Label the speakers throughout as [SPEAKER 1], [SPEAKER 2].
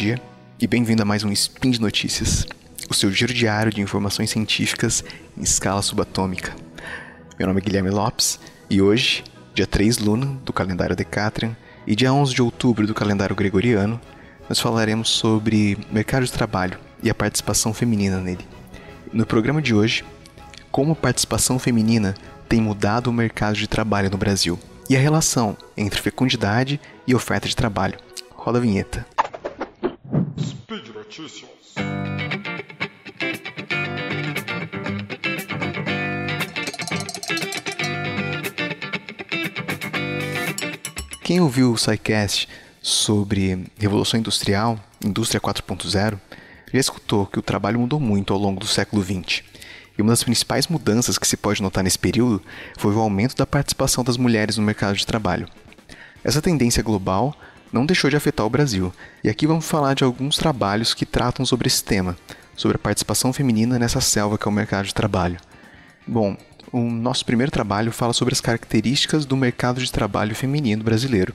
[SPEAKER 1] dia e bem-vindo a mais um Spin de Notícias, o seu giro diário de informações científicas em escala subatômica. Meu nome é Guilherme Lopes e hoje, dia 3 Luna do calendário Decatrian e dia 11 de outubro do calendário gregoriano, nós falaremos sobre mercado de trabalho e a participação feminina nele. No programa de hoje, como a participação feminina tem mudado o mercado de trabalho no Brasil e a relação entre fecundidade e oferta de trabalho. Roda a vinheta. Notícias. Quem ouviu o SciCast sobre Revolução Industrial, Indústria 4.0, já escutou que o trabalho mudou muito ao longo do século XX. E uma das principais mudanças que se pode notar nesse período foi o aumento da participação das mulheres no mercado de trabalho. Essa tendência global não deixou de afetar o Brasil, e aqui vamos falar de alguns trabalhos que tratam sobre esse tema, sobre a participação feminina nessa selva que é o mercado de trabalho. Bom, o nosso primeiro trabalho fala sobre as características do mercado de trabalho feminino brasileiro.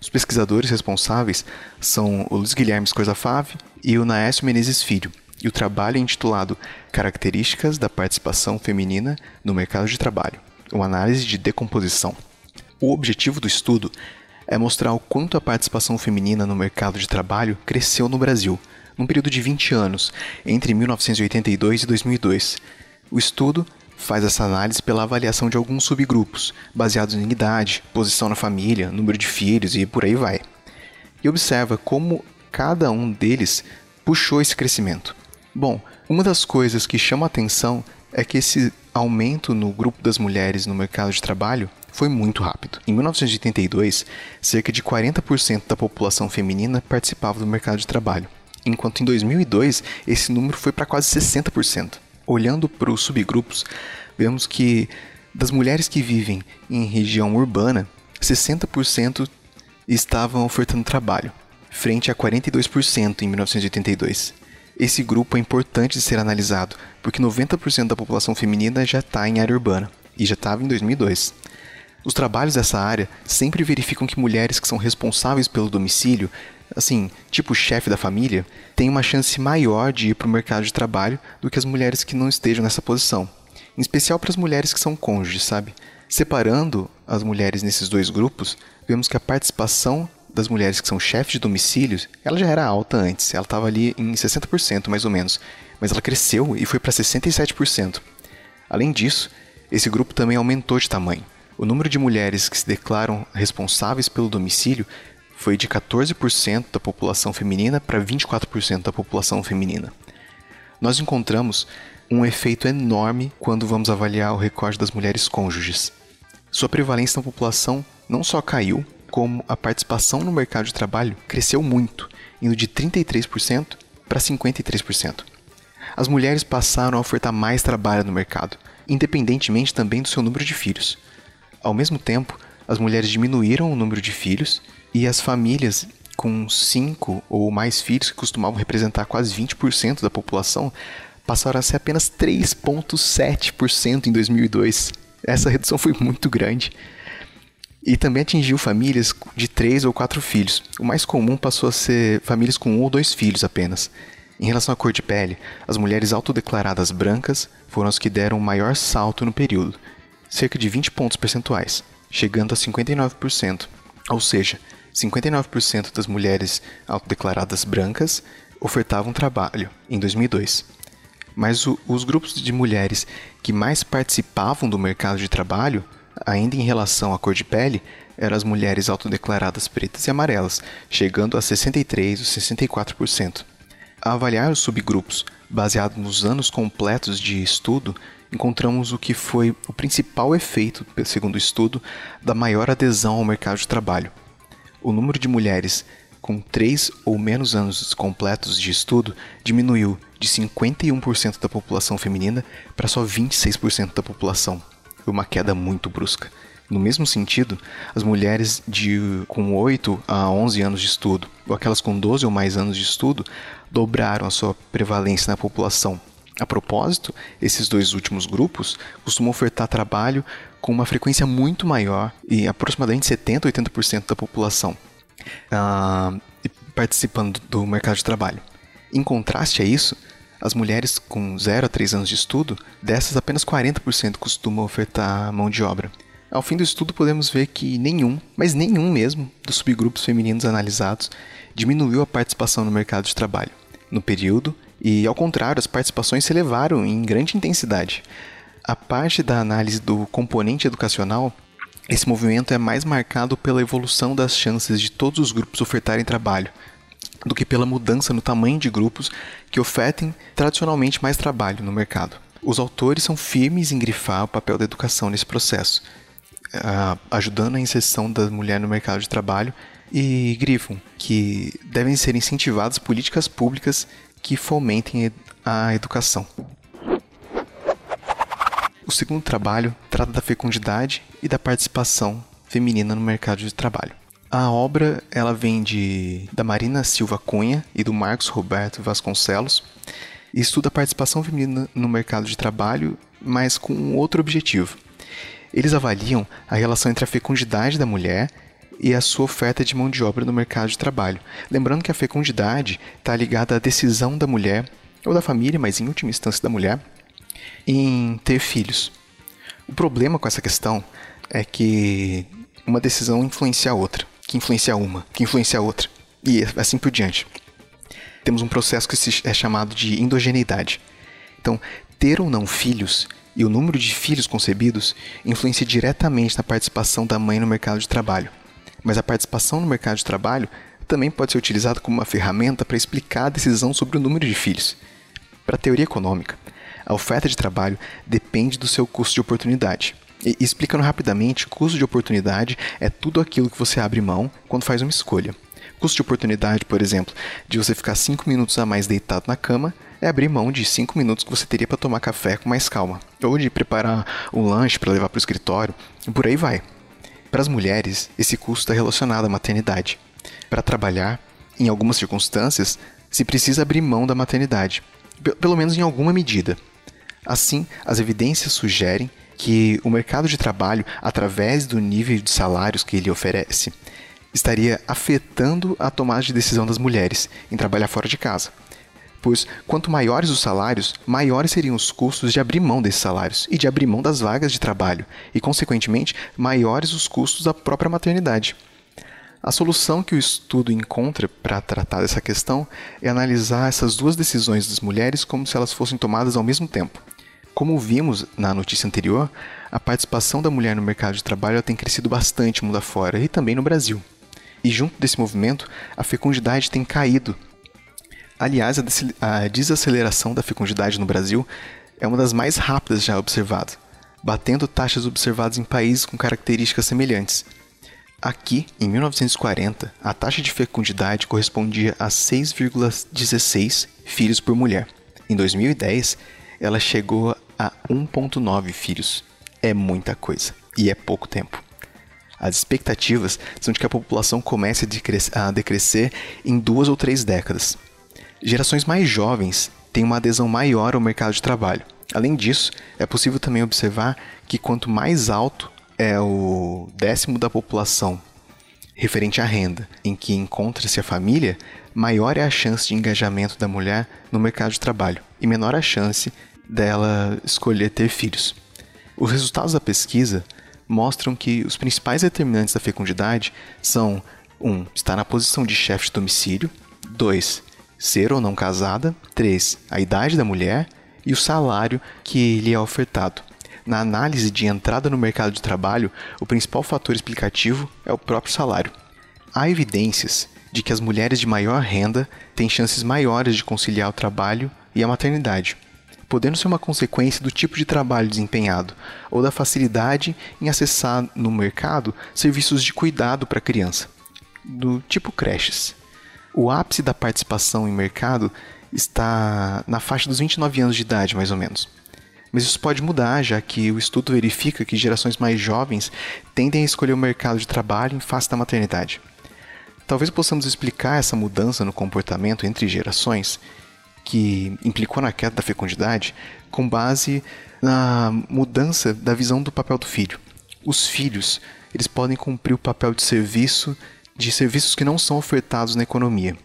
[SPEAKER 1] Os pesquisadores responsáveis são o Luiz Guilherme Scorzafave e o Naécio Menezes Filho, e o trabalho é intitulado Características da Participação Feminina no Mercado de Trabalho, uma análise de decomposição. O objetivo do estudo é mostrar o quanto a participação feminina no mercado de trabalho cresceu no Brasil, num período de 20 anos, entre 1982 e 2002. O estudo faz essa análise pela avaliação de alguns subgrupos, baseados em idade, posição na família, número de filhos e por aí vai. E observa como cada um deles puxou esse crescimento. Bom, uma das coisas que chama a atenção é que esse aumento no grupo das mulheres no mercado de trabalho foi muito rápido. Em 1982, cerca de 40% da população feminina participava do mercado de trabalho, enquanto em 2002 esse número foi para quase 60%. Olhando para os subgrupos, vemos que das mulheres que vivem em região urbana, 60% estavam ofertando trabalho, frente a 42% em 1982. Esse grupo é importante de ser analisado, porque 90% da população feminina já está em área urbana, e já estava em 2002. Os trabalhos dessa área sempre verificam que mulheres que são responsáveis pelo domicílio assim, tipo chefe da família, tem uma chance maior de ir para o mercado de trabalho do que as mulheres que não estejam nessa posição. Em especial para as mulheres que são cônjuges, sabe? Separando as mulheres nesses dois grupos, vemos que a participação das mulheres que são chefes de domicílios, ela já era alta antes, ela estava ali em 60% mais ou menos, mas ela cresceu e foi para 67%. Além disso, esse grupo também aumentou de tamanho. O número de mulheres que se declaram responsáveis pelo domicílio foi de 14% da população feminina para 24% da população feminina. Nós encontramos um efeito enorme quando vamos avaliar o recorte das mulheres cônjuges. Sua prevalência na população não só caiu, como a participação no mercado de trabalho cresceu muito, indo de 33% para 53%. As mulheres passaram a ofertar mais trabalho no mercado, independentemente também do seu número de filhos. Ao mesmo tempo, as mulheres diminuíram o número de filhos e as famílias com cinco ou mais filhos, que costumavam representar quase 20% da população, passaram a ser apenas 3,7% em 2002. Essa redução foi muito grande. E também atingiu famílias de três ou quatro filhos. O mais comum passou a ser famílias com um ou dois filhos apenas. Em relação à cor de pele, as mulheres autodeclaradas brancas foram as que deram o maior salto no período, cerca de 20 pontos percentuais, chegando a 59%. Ou seja, 59% das mulheres autodeclaradas brancas ofertavam trabalho em 2002. Mas o, os grupos de mulheres que mais participavam do mercado de trabalho, ainda em relação à cor de pele, eram as mulheres autodeclaradas pretas e amarelas, chegando a 63% ou 64%. A avaliar os subgrupos, baseado nos anos completos de estudo, encontramos o que foi o principal efeito, segundo o estudo, da maior adesão ao mercado de trabalho o número de mulheres com 3 ou menos anos completos de estudo diminuiu de 51% da população feminina para só 26% da população. Uma queda muito brusca. No mesmo sentido, as mulheres de com 8 a 11 anos de estudo, ou aquelas com 12 ou mais anos de estudo, dobraram a sua prevalência na população. A propósito, esses dois últimos grupos costumam ofertar trabalho com uma frequência muito maior e aproximadamente 70 a 80% da população. Ah, participando do mercado de trabalho. Em contraste a isso, as mulheres com 0 a 3 anos de estudo, dessas apenas 40% costumam ofertar mão de obra. Ao fim do estudo, podemos ver que nenhum, mas nenhum mesmo, dos subgrupos femininos analisados diminuiu a participação no mercado de trabalho no período, e ao contrário, as participações se elevaram em grande intensidade. A parte da análise do componente educacional esse movimento é mais marcado pela evolução das chances de todos os grupos ofertarem trabalho, do que pela mudança no tamanho de grupos que ofertem tradicionalmente mais trabalho no mercado. Os autores são firmes em grifar o papel da educação nesse processo, ajudando a inserção da mulher no mercado de trabalho e grifam que devem ser incentivadas políticas públicas que fomentem a educação. O segundo trabalho trata da fecundidade e da participação feminina no mercado de trabalho. A obra ela vem de, da Marina Silva Cunha e do Marcos Roberto Vasconcelos e estuda a participação feminina no mercado de trabalho, mas com outro objetivo. Eles avaliam a relação entre a fecundidade da mulher e a sua oferta de mão de obra no mercado de trabalho. Lembrando que a fecundidade está ligada à decisão da mulher, ou da família, mas em última instância da mulher, em ter filhos. O problema com essa questão é que uma decisão influencia a outra, que influencia uma, que influencia a outra, e assim por diante. Temos um processo que é chamado de endogeneidade. Então, ter ou não filhos e o número de filhos concebidos influencia diretamente na participação da mãe no mercado de trabalho. Mas a participação no mercado de trabalho também pode ser utilizada como uma ferramenta para explicar a decisão sobre o número de filhos. Para a teoria econômica, a oferta de trabalho depende do seu custo de oportunidade. E, explicando rapidamente, custo de oportunidade é tudo aquilo que você abre mão quando faz uma escolha. Custo de oportunidade, por exemplo, de você ficar 5 minutos a mais deitado na cama, é abrir mão de 5 minutos que você teria para tomar café com mais calma, ou de preparar um lanche para levar para o escritório, e por aí vai. Para as mulheres, esse custo está relacionado à maternidade. Para trabalhar, em algumas circunstâncias, se precisa abrir mão da maternidade, pelo menos em alguma medida. Assim, as evidências sugerem que o mercado de trabalho, através do nível de salários que ele oferece, estaria afetando a tomada de decisão das mulheres em trabalhar fora de casa. Pois quanto maiores os salários, maiores seriam os custos de abrir mão desses salários e de abrir mão das vagas de trabalho, e, consequentemente, maiores os custos da própria maternidade. A solução que o estudo encontra para tratar dessa questão é analisar essas duas decisões das mulheres como se elas fossem tomadas ao mesmo tempo. Como vimos na notícia anterior, a participação da mulher no mercado de trabalho tem crescido bastante mundo afora e também no Brasil. E junto desse movimento, a fecundidade tem caído. Aliás, a desaceleração da fecundidade no Brasil é uma das mais rápidas já observadas, batendo taxas observadas em países com características semelhantes. Aqui, em 1940, a taxa de fecundidade correspondia a 6,16 filhos por mulher. Em 2010, ela chegou a 1,9 filhos. É muita coisa e é pouco tempo. As expectativas são de que a população comece a decrescer em duas ou três décadas. Gerações mais jovens têm uma adesão maior ao mercado de trabalho. Além disso, é possível também observar que quanto mais alto é o décimo da população referente à renda em que encontra-se a família, maior é a chance de engajamento da mulher no mercado de trabalho e menor a chance dela escolher ter filhos. Os resultados da pesquisa mostram que os principais determinantes da fecundidade são 1. Um, estar na posição de chefe de domicílio, 2. Ser ou não casada, 3. A idade da mulher e o salário que lhe é ofertado. Na análise de entrada no mercado de trabalho, o principal fator explicativo é o próprio salário. Há evidências de que as mulheres de maior renda têm chances maiores de conciliar o trabalho e a maternidade, podendo ser uma consequência do tipo de trabalho desempenhado ou da facilidade em acessar no mercado serviços de cuidado para a criança, do tipo creches. O ápice da participação em mercado está na faixa dos 29 anos de idade, mais ou menos. Mas isso pode mudar, já que o estudo verifica que gerações mais jovens tendem a escolher o mercado de trabalho em face da maternidade. Talvez possamos explicar essa mudança no comportamento entre gerações que implicou na queda da fecundidade com base na mudança da visão do papel do filho. Os filhos, eles podem cumprir o papel de serviço de serviços que não são ofertados na economia.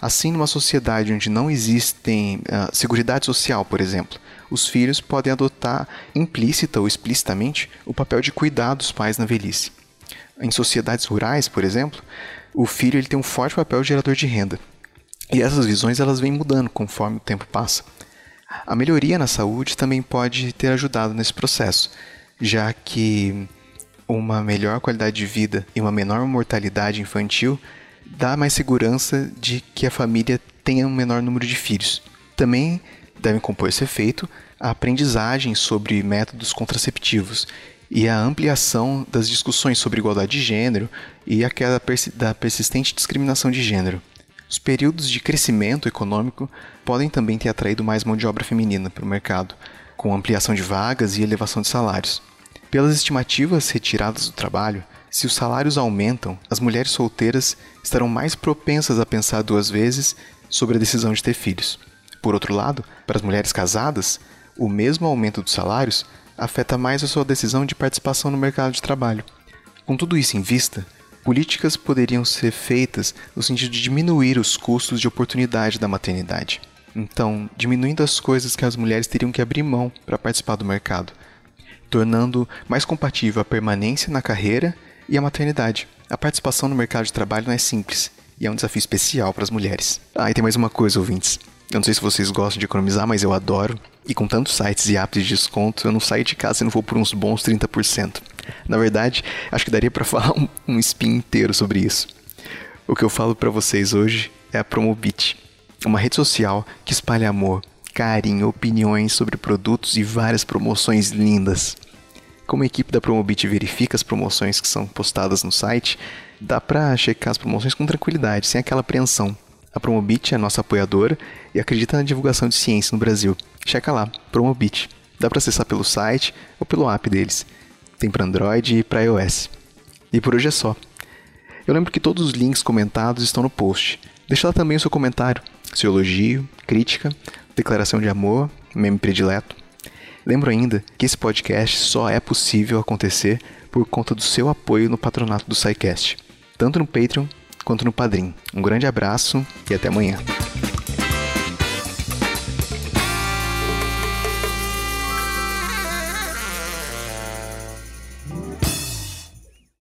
[SPEAKER 1] Assim, numa sociedade onde não existem uh, seguridade social, por exemplo, os filhos podem adotar implícita ou explicitamente o papel de cuidar dos pais na velhice. Em sociedades rurais, por exemplo, o filho ele tem um forte papel gerador de renda. E essas visões elas vêm mudando conforme o tempo passa. A melhoria na saúde também pode ter ajudado nesse processo, já que uma melhor qualidade de vida e uma menor mortalidade infantil dá mais segurança de que a família tenha um menor número de filhos. Também devem compor esse efeito a aprendizagem sobre métodos contraceptivos e a ampliação das discussões sobre igualdade de gênero e a queda da persistente discriminação de gênero. Os períodos de crescimento econômico podem também ter atraído mais mão de obra feminina para o mercado, com ampliação de vagas e elevação de salários. Pelas estimativas retiradas do trabalho, se os salários aumentam, as mulheres solteiras estarão mais propensas a pensar duas vezes sobre a decisão de ter filhos. Por outro lado, para as mulheres casadas, o mesmo aumento dos salários afeta mais a sua decisão de participação no mercado de trabalho. Com tudo isso em vista, políticas poderiam ser feitas no sentido de diminuir os custos de oportunidade da maternidade. Então, diminuindo as coisas que as mulheres teriam que abrir mão para participar do mercado, tornando mais compatível a permanência na carreira e a maternidade. A participação no mercado de trabalho não é simples e é um desafio especial para as mulheres. Ah, e tem mais uma coisa, ouvintes. Eu não sei se vocês gostam de economizar, mas eu adoro. E com tantos sites e apps de desconto, eu não saio de casa se não for por uns bons 30%. Na verdade, acho que daria para falar um, um spin inteiro sobre isso. O que eu falo para vocês hoje é a Promobit, uma rede social que espalha amor, carinho, opiniões sobre produtos e várias promoções lindas. Como a equipe da Promobit verifica as promoções que são postadas no site, dá para checar as promoções com tranquilidade, sem aquela apreensão. A Promobit é nossa apoiadora e acredita na divulgação de ciência no Brasil. Checa lá, Promobit. Dá para acessar pelo site ou pelo app deles. Tem para Android e para iOS. E por hoje é só. Eu lembro que todos os links comentados estão no post. Deixa lá também o seu comentário, seu elogio, crítica, declaração de amor, meme predileto. Lembro ainda que esse podcast só é possível acontecer por conta do seu apoio no patronato do SciCast, tanto no Patreon quanto no Padrim. Um grande abraço e até amanhã.